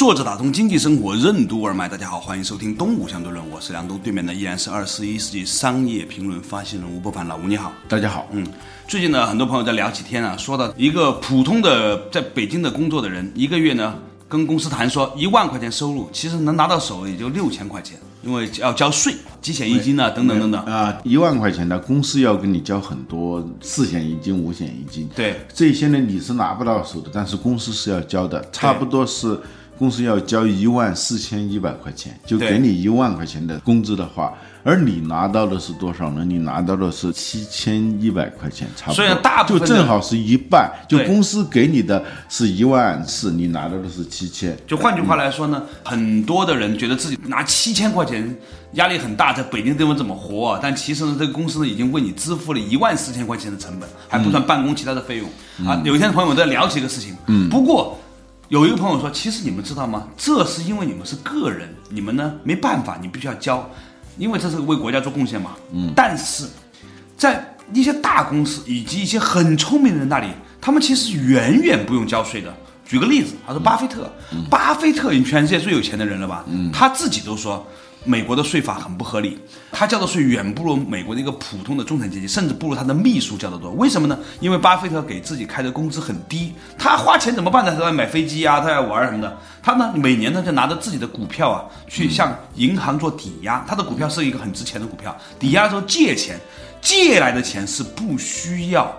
坐着打通经济生活任督二脉，大家好，欢迎收听东吴相对论，我是梁东，对面的依然是二十一世纪商业评论发行人吴伯凡，老吴你好，大家好。嗯，最近呢，很多朋友在聊起天啊，说到一个普通的在北京的工作的人，一个月呢跟公司谈说一万块钱收入，其实能拿到手也就六千块钱，因为要交税、几险一金啊等等等等。啊，一万块钱呢公司要跟你交很多四险一金、五险一金，对，这些呢你是拿不到手的，但是公司是要交的，差不多是公司要交一万四千一百块钱，就给你一万块钱的工资的话，而你拿到的是多少呢？你拿到的是七千一百块钱，差不多，所以大部分就正好是一半，就公司给你的是一万四，你拿到的是七千，就换句话来说呢，很多的人觉得自己拿七千块钱压力很大，在北京地方怎么活啊？但其实呢，这个公司呢已经为你支付了一万四千块钱的成本，还不算办公其他的费用、啊。有一天朋友在聊起这个事情，嗯，不过有一个朋友说，其实你们知道吗？这是因为你们是个人，你们呢没办法，你必须要交，因为这是为国家做贡献嘛。嗯，但是在一些大公司以及一些很聪明的人那里，他们其实远远不用交税的。举个例子，他说巴菲特，巴菲特已经全世界最有钱的人了吧？他自己都说。美国的税法很不合理，他交的税远不如美国的一个普通的中产阶级，甚至不如他的秘书交的多。为什么呢？因为巴菲特给自己开的工资很低，他花钱怎么办呢？他要买飞机啊，他要玩什么的。他呢，每年呢就拿着自己的股票啊，去向银行做抵押。他的股票是一个很值钱的股票，抵押的时候借钱，借来的钱是不需要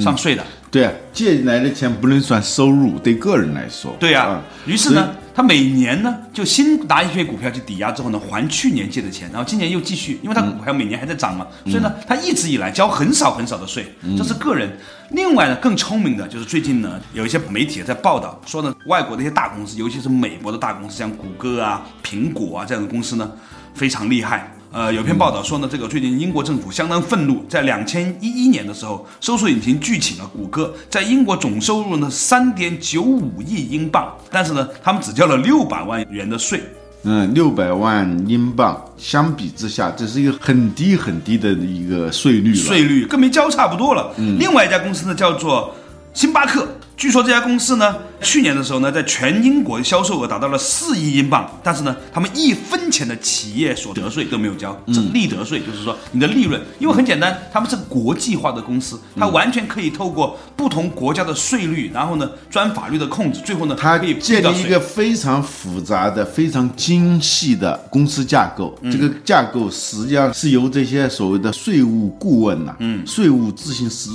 上税的。对啊，借来的钱不能算收入，对个人来说。对呀、啊于是呢，他每年呢就新拿一些股票去抵押之后呢，还去年借的钱，然后今年又继续，因为他股票每年还在涨嘛，所以呢，他一直以来交很少很少的税，这是个人。另外呢，更聪明的就是最近呢，有一些媒体在报道说呢，外国的一些大公司，尤其是美国的大公司，像谷歌啊、苹果啊这样的公司呢，非常厉害。呃，有篇报道说呢，这个最近英国政府相当愤怒，在两千一一年的时候，搜索引擎拒请了谷歌，在英国总收入呢三点九五亿英镑，但是呢，他们只交了六百万元的税。嗯，六百万英镑，相比之下，这是一个很低很低的一个税率了。税率跟没交差不多了。另外一家公司呢叫做星巴克，据说这家公司呢去年的时候呢，在全英国销售额达到了四亿英镑，但是呢，他们一分钱的企业所得税都没有交，这利得税就是说你的利润，因为很简单，他们是国际化的公司，它完全可以透过不同国家的税率，然后呢钻法律的空子，最后呢它可以建立一个非常复杂的、非常精细的公司架构。嗯这个架构实际上是由这些所谓的税务顾问呐、嗯，税务咨询师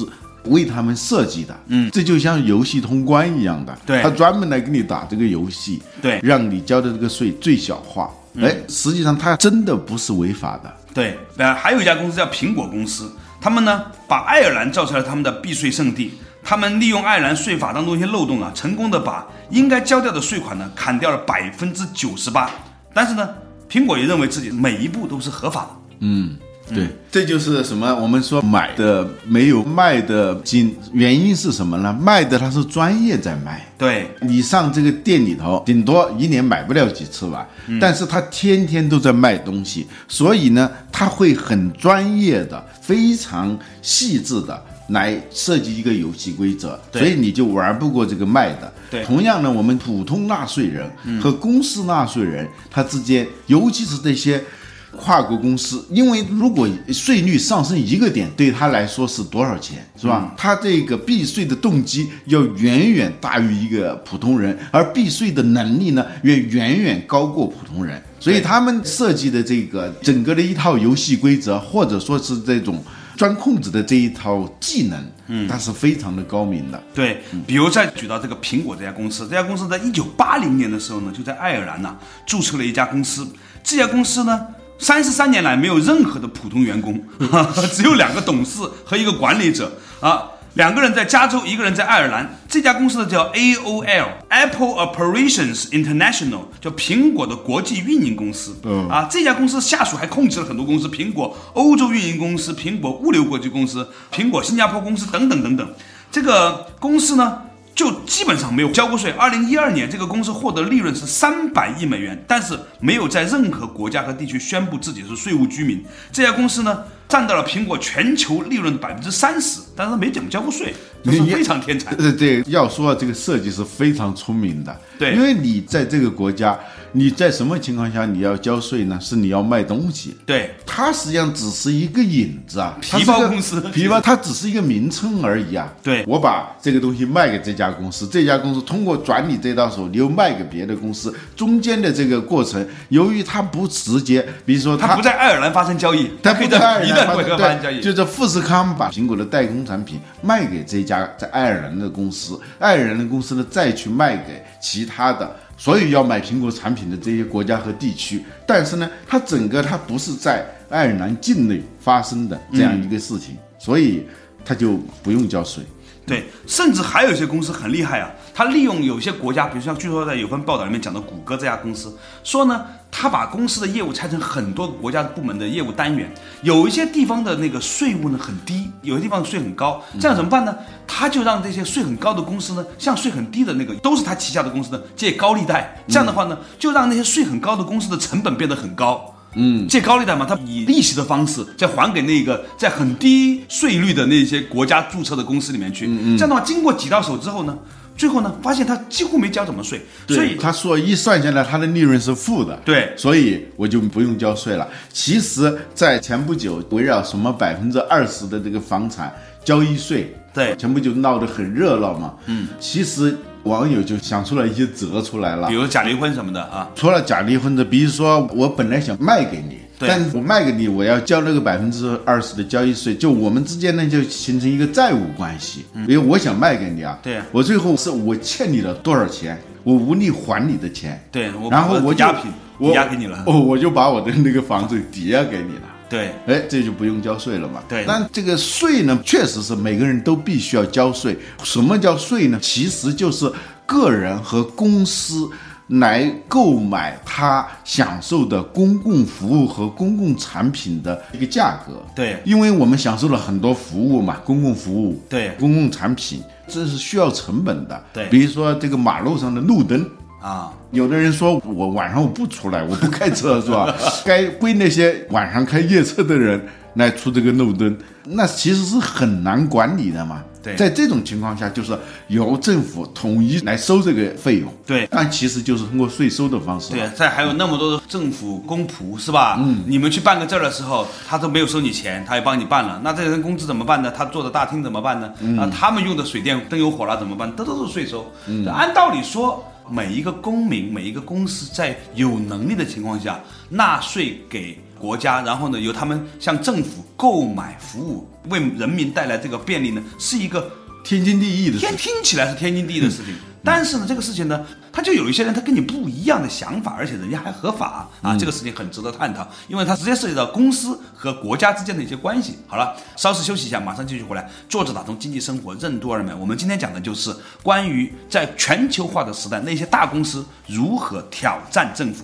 为他们设计的。嗯，这就像游戏通关一样的，对他专门来给你打这个游戏，对嗯让你交的这个税最小化。哎，实际上它真的不是违法的。对，呃，还有一家公司叫苹果公司，他们呢把爱尔兰造成了他们的避税圣地。他们利用爱尔兰税法当中一些漏洞啊，成功的把应该交掉的税款呢砍掉了百分之九十八。但是呢，苹果也认为自己每一步都是合法的。对，这就是什么？我们说买的没有卖的精，原因是什么呢？卖的他是专业在卖。对，你上这个店里头，顶多一年买不了几次吧，嗯但是他天天都在卖东西，所以呢，他会很专业的、非常细致的来设计一个游戏规则，所以你就玩不过这个卖的。对嗯同样呢，我们普通纳税人和公司纳税人，他之间，尤其是这些。跨国公司，因为如果税率上升一个点，对他来说是多少钱，是吧？他这个避税的动机要远远大于一个普通人，而避税的能力呢，也远远高过普通人。所以他们设计的这个整个的一套游戏规则，或者说是这种钻空子的这一套技能，嗯，它是非常的高明的。对，比如再举到这个苹果这家公司，这家公司在一九八零年的时候呢，就在爱尔兰呐、注册了一家公司。这家公司呢，三十三年来没有任何的普通员工，只有两个董事和一个管理者啊。两个人在加州，一个人在爱尔兰。这家公司呢叫 AOL，Apple Operations International，叫苹果的国际运营公司。嗯啊，这家公司下属还控制了很多公司，苹果欧洲运营公司、苹果物流国际公司、苹果新加坡公司等等等等。这个公司呢，就基本上没有交过税。二零一二年，这个公司获得利润是三百亿美元，但是没有在任何国家和地区宣布自己是税务居民。这家公司呢，占到了苹果全球利润的百分之三十，但是没怎么交过税，就是非常天才。对对，要说这个设计是非常聪明的，对因为你在这个国家，你在什么情况下你要交税呢？是你要卖东西，对，它实际上只是一个引子啊，皮包公司皮包它只是一个名称而已啊。对我把这个东西卖给这家公司，这家公司通过转你这到手，你又卖给别的公司，中间的这个过程，由于它不直接，比如说它不在爱尔兰发生交易，它不在爱尔兰发生交易。就是富士康把苹果的代工产品卖给这家在爱尔兰的公司，爱尔兰的公司呢再去卖给其他的所有要买苹果产品的这些国家和地区。但是呢，它整个它不是在爱尔兰境内发生的这样一个事情，所以它就不用交税。对，甚至还有一些公司很厉害啊，他利用有些国家，比如像据说在有份报道里面讲的谷歌这家公司，说呢，他把公司的业务拆成很多国家部门的业务单元，有一些地方的那个税务呢很低，有些地方税很高，这样怎么办呢？他就让这些税很高的公司呢，向税很低的那个都是他旗下的公司呢借高利贷，这样的话呢，就让那些税很高的公司的成本变得很高。嗯，借高利贷嘛，他以利息的方式再还给那个在很低税率的那些国家注册的公司里面去。嗯这样的话，经过几到手之后呢，最后呢，发现他几乎没交什么税，所以他说一算下来，他的利润是负的，对所以我就不用交税了。其实，在前不久，围绕什么百分之二十的这个房产交易税，对全部就闹得很热闹嘛。嗯，其实网友就想出了一些辙出来了比。如假离婚什么的啊，除了假离婚的，比如说我本来想卖给你，对但我卖给你，我要交那个百分之二十的交易税，就我们之间呢就形成一个债务关系。因为我想卖给你啊，嗯对我最后是我欠你了多少钱，我无力还你的钱，对我然后我就把押品我抵押给你了哦，我就把我的那个房子抵押给你了。对哎，这就不用交税了嘛。对但这个税呢，确实是每个人都必须要交税。什么叫税呢？其实就是个人和公司来购买他享受的公共服务和公共产品的一个价格。对因为我们享受了很多服务嘛，公共服务，对公共产品，这是需要成本的。对比如说这个马路上的路灯。啊，有的人说我晚上我不出来，我不开车是吧？该归那些晚上开夜车的人来出这个路灯，那其实是很难管理的嘛。对在这种情况下，就是由政府统一来收这个费用。对但其实就是通过税收的方式。对，在还有那么多的政府公仆是吧？嗯，你们去办个证的时候，他都没有收你钱，他也帮你办了，那这个人工资怎么办呢？他坐的大厅怎么办呢？啊，他们用的水电灯油火蜡怎么办？这都是税收。嗯，按道理说，每一个公民、每一个公司在有能力的情况下纳税给国家，然后呢，由他们向政府购买服务，为人民带来这个便利呢，是一个天经地义的事情。听起来是天经地义的事情，但是呢，这个事情呢，他就有一些人他跟你不一样的想法，而且人家还合法啊，这个事情很值得探讨，因为它直接涉及到公司和国家之间的一些关系。好了，稍事休息一下，马上继续回来。坐着打通经济生活任督二脉，我们今天讲的就是关于在全球化的时代，那些大公司如何挑战政府。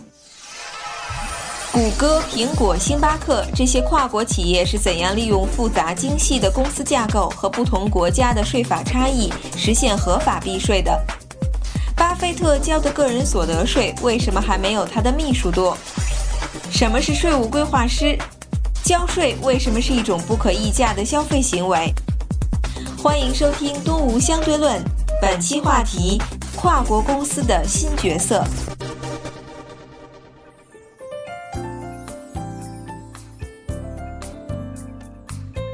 谷歌、苹果、星巴克这些跨国企业是怎样利用复杂精细的公司架构和不同国家的税法差异，实现合法避税的？巴菲特交的个人所得税为什么还没有他的秘书多？什么是税务规划师？交税为什么是一种不可议价的消费行为？欢迎收听《东吴相对论》，本期话题：跨国公司的新角色。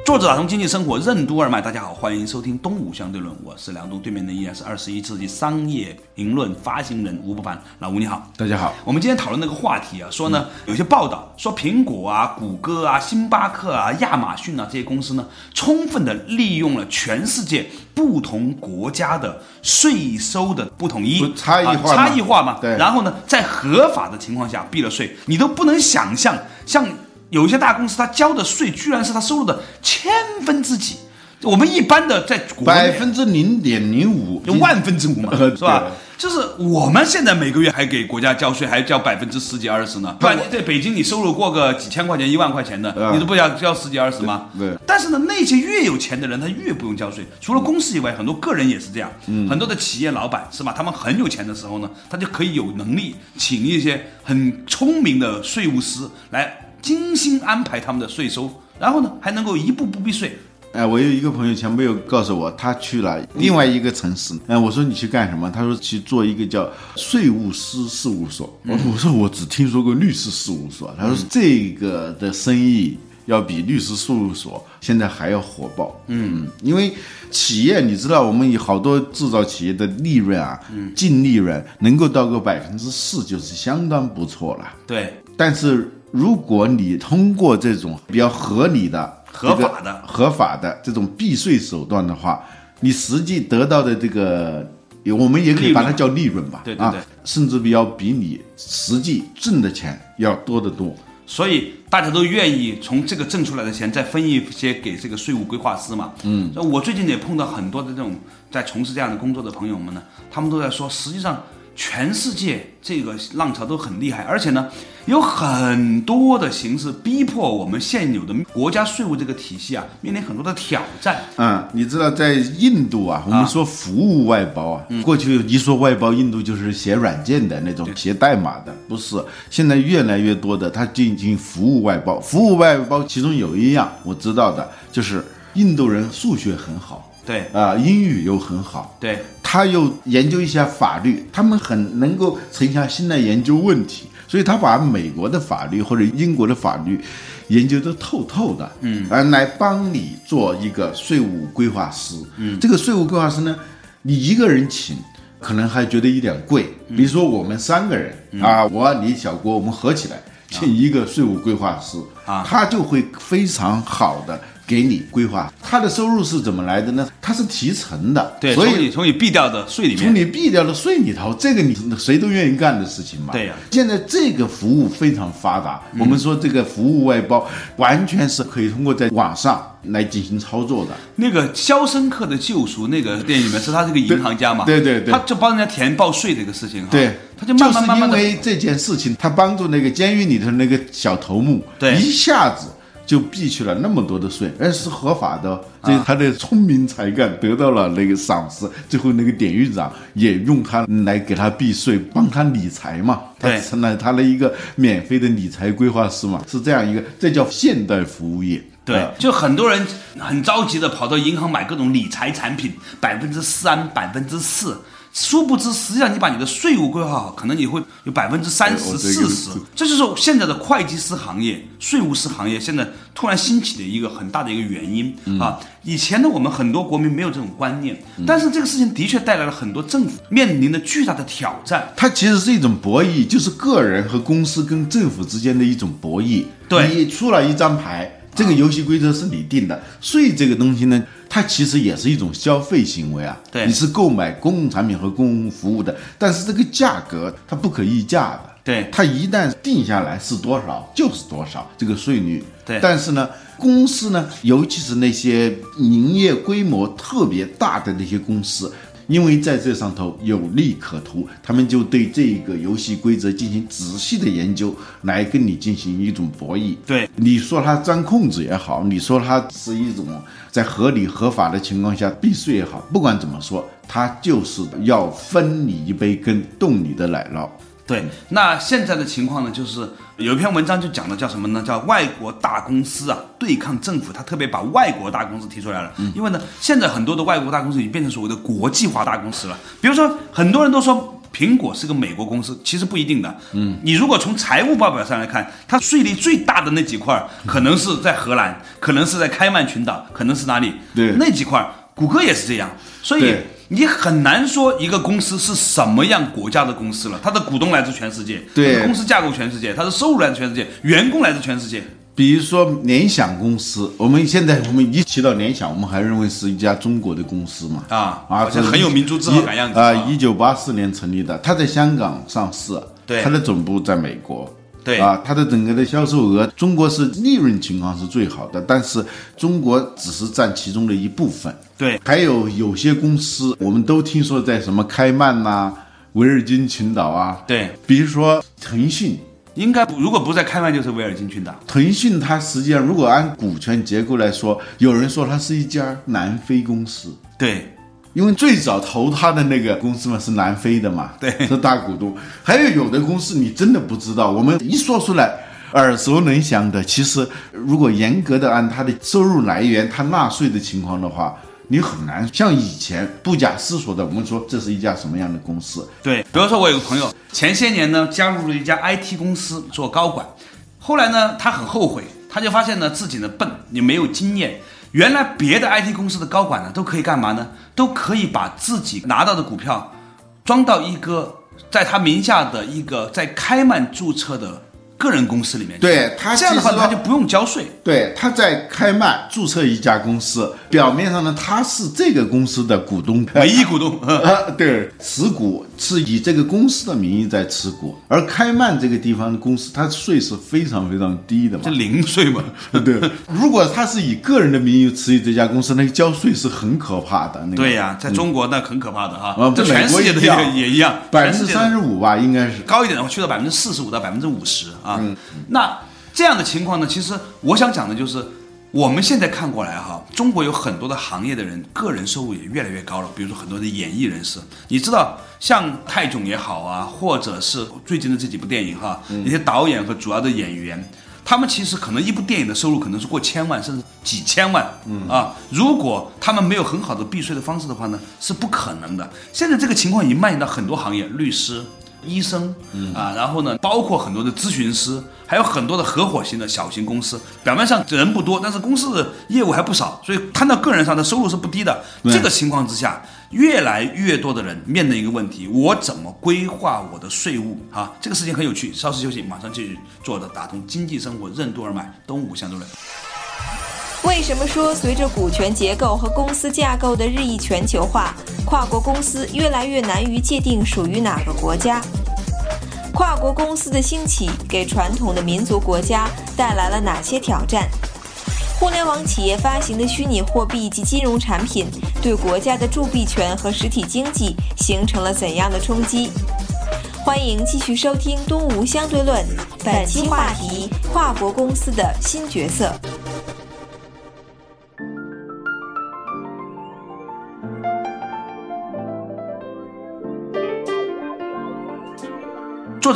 作者打通经济生活任督二脉，大家好，欢迎收听东吴相对论，我是梁东，对面的依然是二十一世纪商业评论发行人吴不凡，老吴你好。大家好，我们今天讨论那个话题啊，说呢，有些报道说苹果啊、谷歌啊、星巴克啊、亚马逊啊这些公司呢，充分的利用了全世界不同国家的税收的不统一不、差异化啊差异化嘛。对。然后呢，在合法的情况下避了税，你都不能想象，像有一些大公司，他交的税居然是他收入的千分之几。我们一般的在国内百分之零点零五，就万分之五嘛，呃是吧？就是我们现在每个月还给国家交税，还交百分之十几二十呢。对吧？你在北京，你收入过个几千块钱、一万块钱的，嗯你都不要交十几二十吗？对对但是呢，那些越有钱的人，他越不用交税。除了公司以外，很多个人也是这样。嗯很多的企业老板是吧？他们很有钱的时候呢，他就可以有能力请一些很聪明的税务师来精心安排他们的税收，然后呢，还能够一步步避税。哎，我有一个朋友前不久告诉我，他去了另外一个城市。哎，我说你去干什么？他说去做一个叫税务师事务所。我说我说我只听说过律师事务所。他说这个的生意要比律师事务所现在还要火爆。嗯，因为企业你知道，我们有好多制造企业的利润啊，净利润能够到个百分之四，就是相当不错了。对，但是如果你通过这种比较合理的、合法的这个合法的这种避税手段的话，你实际得到的这个，我们也可以把它叫利润吧，对对对啊，甚至比要比你实际挣的钱要多得多。所以大家都愿意从这个挣出来的钱再分一些给这个税务规划师嘛。嗯，我最近也碰到很多的这种在从事这样的工作的朋友们呢，他们都在说，实际上全世界这个浪潮都很厉害，而且呢，有很多的形式逼迫我们现有的国家税务这个体系啊，面临很多的挑战。嗯，你知道在印度啊，我们说服务外包啊，过去一说外包，印度就是写软件的那种，写代码的，不是。现在越来越多的，它进行服务外包。服务外包其中有一样我知道的，就是印度人数学很好，对。啊、英语又很好，对，他又研究一下法律，他们很能够沉下心来研究问题，所以他把美国的法律或者英国的法律研究得透透的，嗯，而来帮你做一个税务规划师，嗯，这个税务规划师呢，你一个人请。可能还觉得有点贵，比如说我们三个人、啊，我你小郭，我们合起来请一个税务规划师啊。他就会非常好的给你规划。他的收入是怎么来的呢？他是提成的，对，所以从你从你避掉的税里面，从你避掉的税里头，这个你谁都愿意干的事情嘛。对呀现在这个服务非常发达，嗯我们说这个服务外包完全是可以通过在网上来进行操作的。那个《肖申克的救赎》那个电影里面是他这个银行家嘛，对对对他就帮人家填报税这个事情哈，对，他就慢慢慢慢的因为这件事情，他帮助那个监狱里头那个小头目，对一下子。就避去了那么多的税，而是合法的。这啊他的聪明才干得到了那个赏识，最后那个典狱长也用他来给他避税，帮他理财嘛。他对成了他的一个免费的理财规划师嘛，是这样一个，这叫现代服务业。对呃，就很多人很着急的跑到银行买各种理财产品，百分之三、百分之四，殊不知实际上你把你的税务规划好，可能你会有百分之三十、四十。这就是现在的会计师行业、税务师行业现在突然兴起的一个很大的一个原因、嗯啊。以前呢，我们很多国民没有这种观念，但是这个事情的确带来了很多政府面临的巨大的挑战。它其实是一种博弈，就是个人和公司跟政府之间的一种博弈。对你出了一张牌，这个游戏规则是你定的。税这个东西呢，它其实也是一种消费行为啊。对你是购买公共产品和公共服务的，但是这个价格它不可议价的。对它一旦定下来是多少就是多少，这个税率。对但是呢，公司呢，尤其是那些营业规模特别大的那些公司，因为在这上头有利可图，他们就对这个游戏规则进行仔细的研究，来跟你进行一种博弈。对你说它钻空子也好，你说它是一种在合理合法的情况下避税也好，不管怎么说，它就是要分你一杯羹，动你的奶酪。对，那现在的情况呢，就是有一篇文章就讲的叫什么呢？叫外国大公司啊对抗政府，他特别把外国大公司提出来了。因为呢，现在很多的外国大公司已经变成所谓的国际化大公司了。比如说，很多人都说苹果是个美国公司，其实不一定的。嗯，你如果从财务报表上来看，它税率最大的那几块，可能是在荷兰，可能是在开曼群岛，可能是哪里？对那几块，谷歌也是这样。所以对你很难说一个公司是什么样国家的公司了，它的股东来自全世界，对公司架构全世界，它的收入来自全世界，员工来自全世界。比如说联想公司，我们现在我们一提到联想，我们还认为是一家中国的公司嘛？啊啊，很有民族自豪感样！啊一九八四年成立的，它在香港上市，对它的总部在美国。对啊，它的整个的销售额，中国是利润情况是最好的，但是中国只是占其中的一部分。对，还有有些公司，我们都听说在什么开曼呐、维尔金群岛啊，对，比如说腾讯。应该不如果不在开曼就是维尔金群岛。腾讯它实际上如果按股权结构来说，有人说它是一家南非公司，对，因为最早投他的那个公司嘛是南非的嘛，对是大股东。还有有的公司你真的不知道，我们一说出来耳熟能详的，其实如果严格的按他的收入来源、他纳税的情况的话，你很难像以前不假思索的我们说这是一家什么样的公司。对，比如说我有个朋友，前些年呢加入了一家 IT 公司做高管，后来呢他很后悔，他就发现呢自己呢笨，你没有经验。原来别的 IT 公司的高管呢都可以干嘛呢？都可以把自己拿到的股票装到一个在他名下的一个在开曼注册的个人公司里面。对他这样的话他就不用交税。对，他在开曼注册一家公司，表面上呢他是这个公司的股东，唯一股东，啊，对，持股是以这个公司的名义在持股，而开曼这个地方的公司，它税是非常非常低的嘛这。零税嘛。对，如果他是以个人的名义持有这家公司，那个交税是很可怕的。那个对呀、在中国那很可怕的哈，啊，这全世界的一样也也一样，百分之三十五吧，应该是。高一点的话，去到百分之四十五到百分之五十啊。嗯那这样的情况呢，其实我想讲的就是，我们现在看过来哈，中国有很多的行业的人，个人收入也越来越高了。比如说很多的演艺人士，你知道，像泰囧也好啊，或者是最近的这几部电影哈，嗯一些导演和主要的演员。他们其实可能一部电影的收入可能是过千万，甚至几千万，嗯啊，如果他们没有很好的避税的方式的话呢，是不可能的。现在这个情况已经蔓延到很多行业，律师、医生，啊，然后呢，包括很多的咨询师，还有很多的合伙型的小型公司，表面上人不多，但是公司的业务还不少，所以摊到个人上的收入是不低的。这个情况之下，越来越多的人面临一个问题：我怎么规划我的税务？啊，这个事情很有趣。稍事休息，马上继续做的打通经济生活任督二脉，东吴相对论。为什么说随着股权结构和公司架构的日益全球化，跨国公司越来越难于界定属于哪个国家？跨国公司的兴起给传统的民族国家带来了哪些挑战？互联网企业发行的虚拟货币及金融产品对国家的铸币权和实体经济形成了怎样的冲击？欢迎继续收听《东吴相对论》，本期话题：跨国公司的新角色。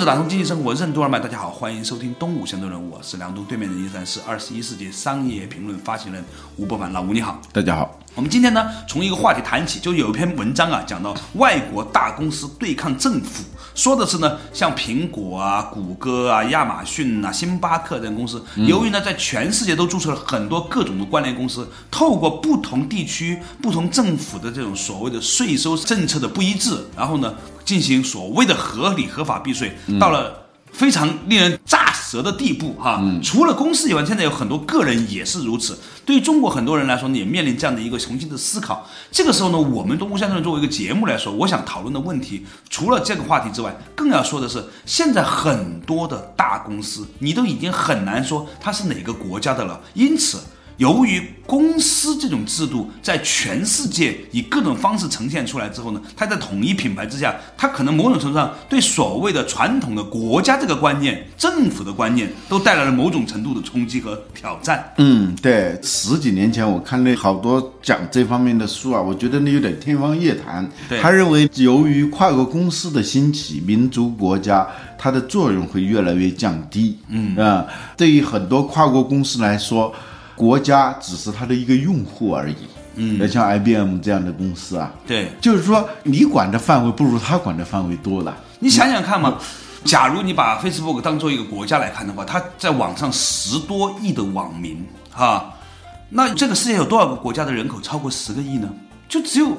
者打通经济生活任督二脉，大家好，欢迎收听东吴相对论，我是梁东，对面的依然是二十一世纪商业评论发行人吴伯凡，老吴你好。大家好，我们今天呢，从一个话题谈起，就有一篇文章啊，讲到外国大公司对抗政府，说的是呢，像苹果啊、谷歌啊、亚马逊啊、星巴克等公司，由于呢在全世界都注册了很多各种的关联公司，透过不同地区、不同政府的这种所谓的税收政策的不一致，然后呢进行所谓的合理合法避税，到了。非常令人咋舌的地步哈。除了公司以外，现在有很多个人也是如此。对于中国很多人来说呢，也面临这样的一个重新的思考。这个时候呢，我们东吴相对论作为一个节目来说，我想讨论的问题，除了这个话题之外，更要说的是，现在很多的大公司，你都已经很难说它是哪个国家的了。因此。由于公司这种制度在全世界以各种方式呈现出来之后呢，它在统一品牌之下，它可能某种程度上对所谓的传统的国家这个观念、政府的观念，都带来了某种程度的冲击和挑战。嗯，对，十几年前我看了好多讲这方面的书啊，我觉得那有点天方夜谭。对他认为由于跨国公司的兴起，民族国家它的作用会越来越降低。嗯啊，对于很多跨国公司来说，国家只是它的一个用户而已。嗯，像 IBM 这样的公司啊，对就是说你管的范围不如他管的范围多了。你想想看嘛，假如你把 Facebook 当做一个国家来看的话，它在网上十多亿的网民哈，那这个世界有多少个国家的人口超过十个亿呢？就只有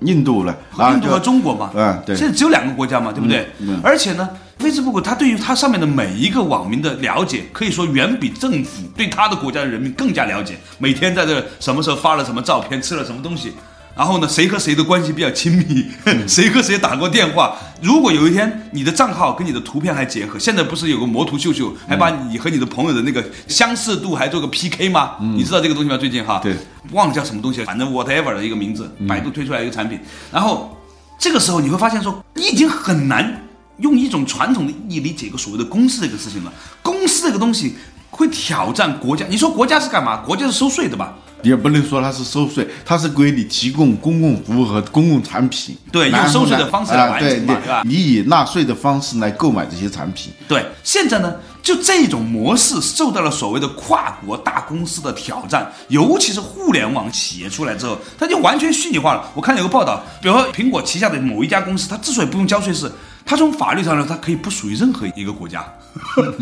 印度了啊，印度和中国嘛，嗯对现在只有两个国家嘛，对不对？嗯嗯而且呢，Facebook 它对于它上面的每一个网民的了解，可以说远比政府对他的国家的人民更加了解。每天在这什么时候发了什么照片，吃了什么东西，然后呢，谁和谁的关系比较亲密，谁和谁打过电话。如果有一天你的账号跟你的图片还结合，现在不是有个魔图秀秀，还把你和你的朋友的那个相似度还做个 PK 吗？你知道这个东西吗？最近哈，对，忘了叫什么东西，反正 whatever 的一个名字，百度推出来一个产品。然后这个时候你会发现说，你已经很难用一种传统的意义理解一个所谓的公司这个事情了。公司这个东西会挑战国家。你说国家是干嘛？国家是收税的吧？也不能说它是收税，它是给你提供公共服务和公共产品。对用收税的方式来完成嘛对吧你以纳税的方式来购买这些产品。对，现在呢，就这种模式受到了所谓的跨国大公司的挑战，尤其是互联网企业出来之后，它就完全虚拟化了。我看有个报道，比如说苹果旗下的某一家公司，它之所以不用交税是，它从法律上呢，它可以不属于任何一个国家，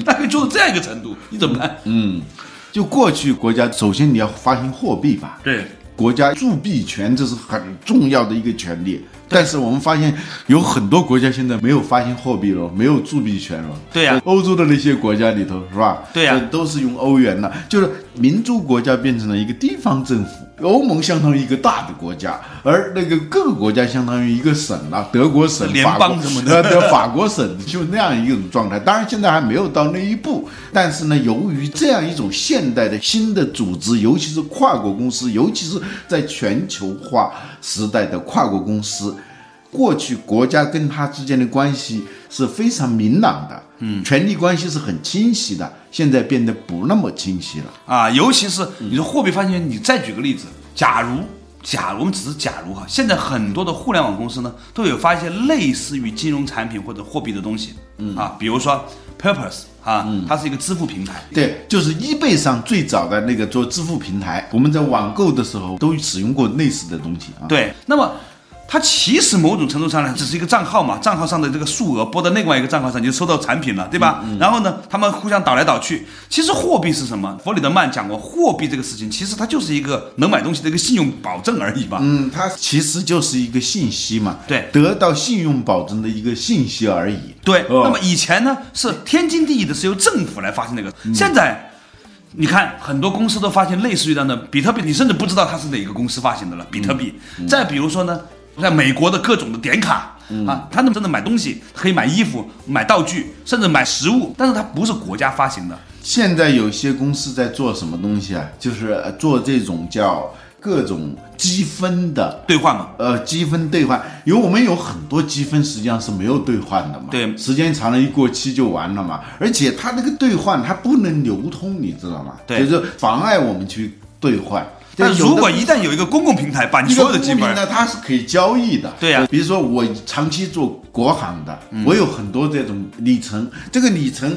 它可以做到这样一个程度，你怎么办？就过去国家首先你要发行货币吧，对，国家铸币权这是很重要的一个权利。但是我们发现有很多国家现在没有发行货币了，没有铸币权了。对呀在欧洲的那些国家里头是吧？对呀呃都是用欧元了，就是民族国家变成了一个地方政府。欧盟相当于一个大的国家，而那个各个国家相当于一个省啊，德国省、联邦什么的法国省 就那样一种状态。当然现在还没有到那一步，但是呢，由于这样一种现代的新的组织，尤其是跨国公司，尤其是在全球化时代的跨国公司，过去国家跟它之间的关系是非常明朗的，嗯，权力关系是很清晰的，现在变得不那么清晰了。啊，尤其是你说货币发行权，你再举个例子，假如假如我们只是假如哈，现在很多的互联网公司呢都有发一些类似于金融产品或者货币的东西，嗯。啊，比如说 Purpose 啊，它是一个支付平台，对，就是易贝上最早的那个做支付平台，我们在网购的时候都使用过类似的东西啊。对，那么它其实某种程度上呢，只是一个账号嘛，账号上的这个数额拨到另外一个账号上，你就收到产品了，对吧？然后呢，他们互相倒来倒去。其实货币是什么？弗里德曼讲过，货币这个事情，其实它就是一个能买东西的一个信用保证而已嘛。嗯，它其实就是一个信息嘛，对得到信用保证的一个信息而已。对，哦那么以前呢是天经地义的，是由政府来发行这个，现在。你看，很多公司都发行类似于这样的比特币，你甚至不知道它是哪个公司发行的了。比特币，再比如说呢，在美国的各种的点卡啊，他们真的买东西可以买衣服、买道具，甚至买食物，但是它不是国家发行的。现在有些公司在做什么东西啊？就是呃做这种叫各种积分的。兑换嘛，呃，积分兑换，因为我们有很多积分实际上是没有兑换的嘛，对时间长了一过期就完了嘛，而且它那个兑换它不能流通，你知道吗？对就是妨碍我们去兑换。但如果一旦有一个公共平台把你所有的积分，个公民呢，它是可以交易的。对呀比如说我长期做国航的，嗯我有很多这种里程，这个里程，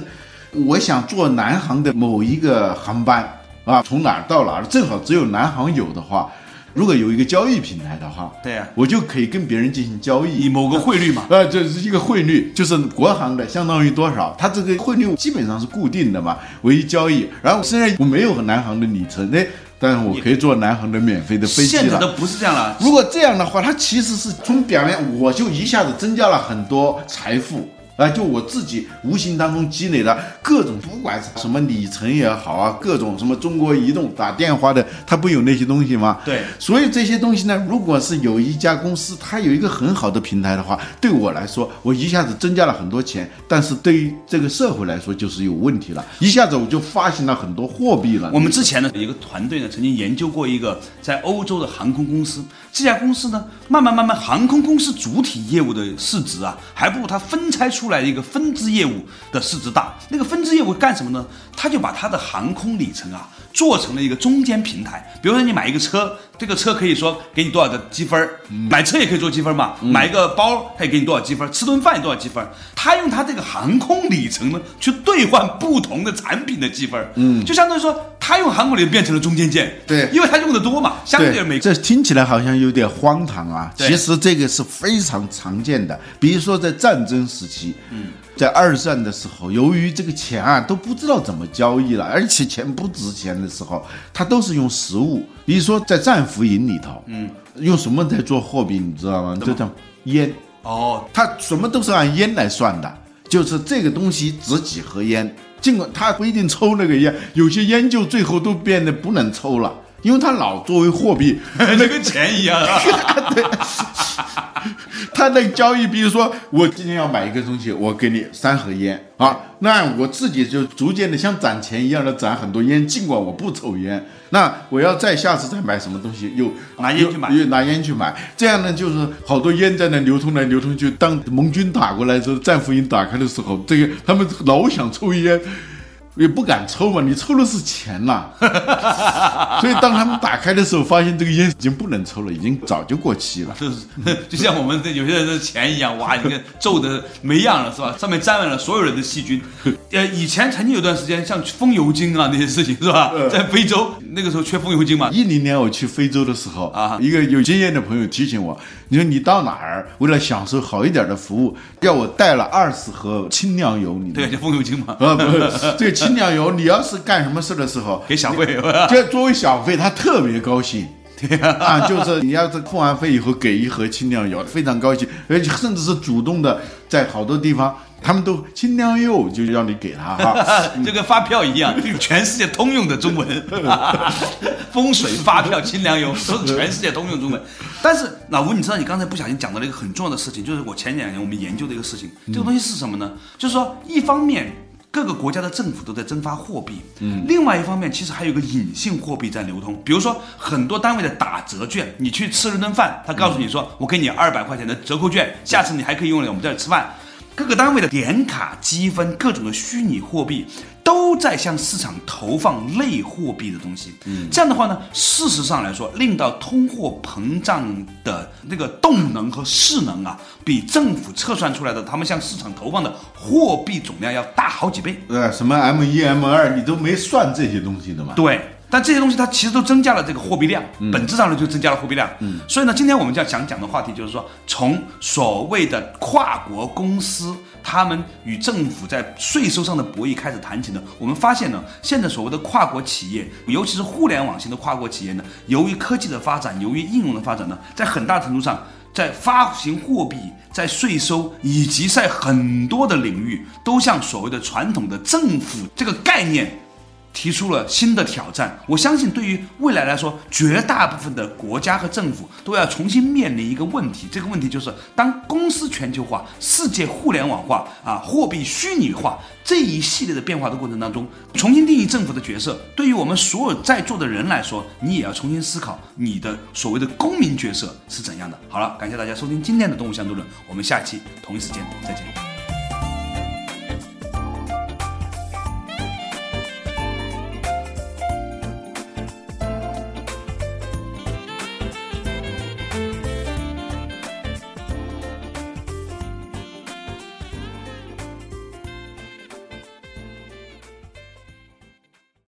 我想坐南航的某一个航班啊，从哪儿到哪儿，正好只有南航有的话，如果有一个交易平台的话，对呀我就可以跟别人进行交易。以某个汇率嘛，呃，就是一个汇率，就是国行的相当于多少，它这个汇率基本上是固定的嘛，唯一交易。然后虽然我没有南航的里程，哎，但是我可以坐南航的免费的飞机了。现在都不是这样了。如果这样的话，它其实是从表面我就一下子增加了很多财富。啊，就我自己无形当中积累了各种，不管是什么里程也好啊，各种什么中国移动打电话的，它不有那些东西吗？对所以这些东西呢，如果是有一家公司，它有一个很好的平台的话，对我来说，我一下子增加了很多钱，但是对于这个社会来说就是有问题了，一下子我就发行了很多货币了。我们之前呢有一个团队呢曾经研究过一个在欧洲的航空公司，这家公司呢慢慢慢慢航空公司主体业务的市值啊，还不如它分拆出来的一个分支业务的市值大。那个分支业务干什么呢？它就把它的航空里程啊做成了一个中间平台。比如说你买一个车，这个车可以说给你多少的积分儿，买车也可以做积分嘛，买一个包它也给你多少积分，吃顿饭也多少积分。他用他这个航空里程呢去兑换不同的产品的积分，嗯，就相当于说他用航空里程变成了中间件，对。因为他用的多嘛，相对对，美这听起来好像有点荒唐啊。对。其实这个是非常常见的，比如说在战争时期，嗯，在二战的时候，由于这个钱啊都不知道怎么交易了，而且钱不值钱的时候，他都是用实物。比如说在战俘营里头，嗯，用什么在做货币，你知道吗？就叫烟。哦，他什么都是按烟来算的，就是这个东西值几盒烟，尽管他不一定抽那个烟，有些烟就最后都变得不能抽了。因为他老作为货币，那跟钱一样啊。它的交易，比如说我今天要买一个东西，我给你三盒烟啊，那我自己就逐渐的像攒钱一样的攒很多烟，尽管我不抽烟，那我要再下次再买什么东西，又拿烟去买又又拿烟去买，这样呢就是好多烟在那流通来流通去。当盟军打过来时候，战俘营打开的时候，这个他们老想抽烟。也不敢抽嘛，你抽的是钱呐，所以当他们打开的时候，发现这个烟已经不能抽了，已经早就过期了。就是 就像我们这有些人的钱一样，哇，你看皱的没样了是吧？上面沾满了所有人的细菌。呃，以前曾经有段时间，像风油精啊那些事情是吧？在非洲那个时候缺风油精嘛。一零年我去非洲的时候啊一个有经验的朋友提醒我，你说你到哪儿为了享受好一点的服务，要我带了二十盒清凉油，你对，就风油精嘛，啊，不是这个清凉油，你要是干什么事的时候，给小费。就作为小费，他特别高兴。对 啊，就是你要是付完费以后给一盒清凉油，非常高兴，而且甚至是主动的，在好多地方他们都清凉油就让你给他哈。就跟发票一样，全世界通用的中文，风水发票、清凉油都是全世界通用中文。但是老吴，你知道你刚才不小心讲到了一个很重要的事情，就是我前两年我们研究的一个事情。这个东西是什么呢？就是说，一方面各个国家的政府都在增发货币，嗯，另外一方面其实还有一个隐性货币在流通。比如说很多单位的打折券，你去吃了顿饭，他告诉你说，我给你二百块钱的折扣券，下次你还可以用来我们这儿吃饭。各个单位的点卡积分、各种的虚拟货币，都在向市场投放类货币的东西。嗯，这样的话呢，事实上来说，令到通货膨胀的那个动能和势能啊，比政府测算出来的他们向市场投放的货币总量要大好几倍。呃，什么 M 一、M 二，你都没算这些东西的嘛？对，但这些东西它其实都增加了这个货币量，本质上呢就增加了货币量。嗯，所以呢，今天我们就要想讲的话题就是说，从所谓的跨国公司他们与政府在税收上的博弈开始谈起呢，我们发现呢，现在所谓的跨国企业，尤其是互联网型的跨国企业呢，由于科技的发展，由于应用的发展呢，在很大程度上。在发行货币、在税收以及在很多的领域，都向所谓的传统的政府这个概念提出了新的挑战。我相信，对于未来来说，绝大部分的国家和政府都要重新面临一个问题。这个问题就是，当公司全球化、世界互联网化啊、货币虚拟化这一系列的变化的过程当中，重新定义政府的角色。对于我们所有在座的人来说，你也要重新思考你的所谓的公民角色是怎样的。好了，感谢大家收听今天的《动物相对论》，我们下期同一时间再见。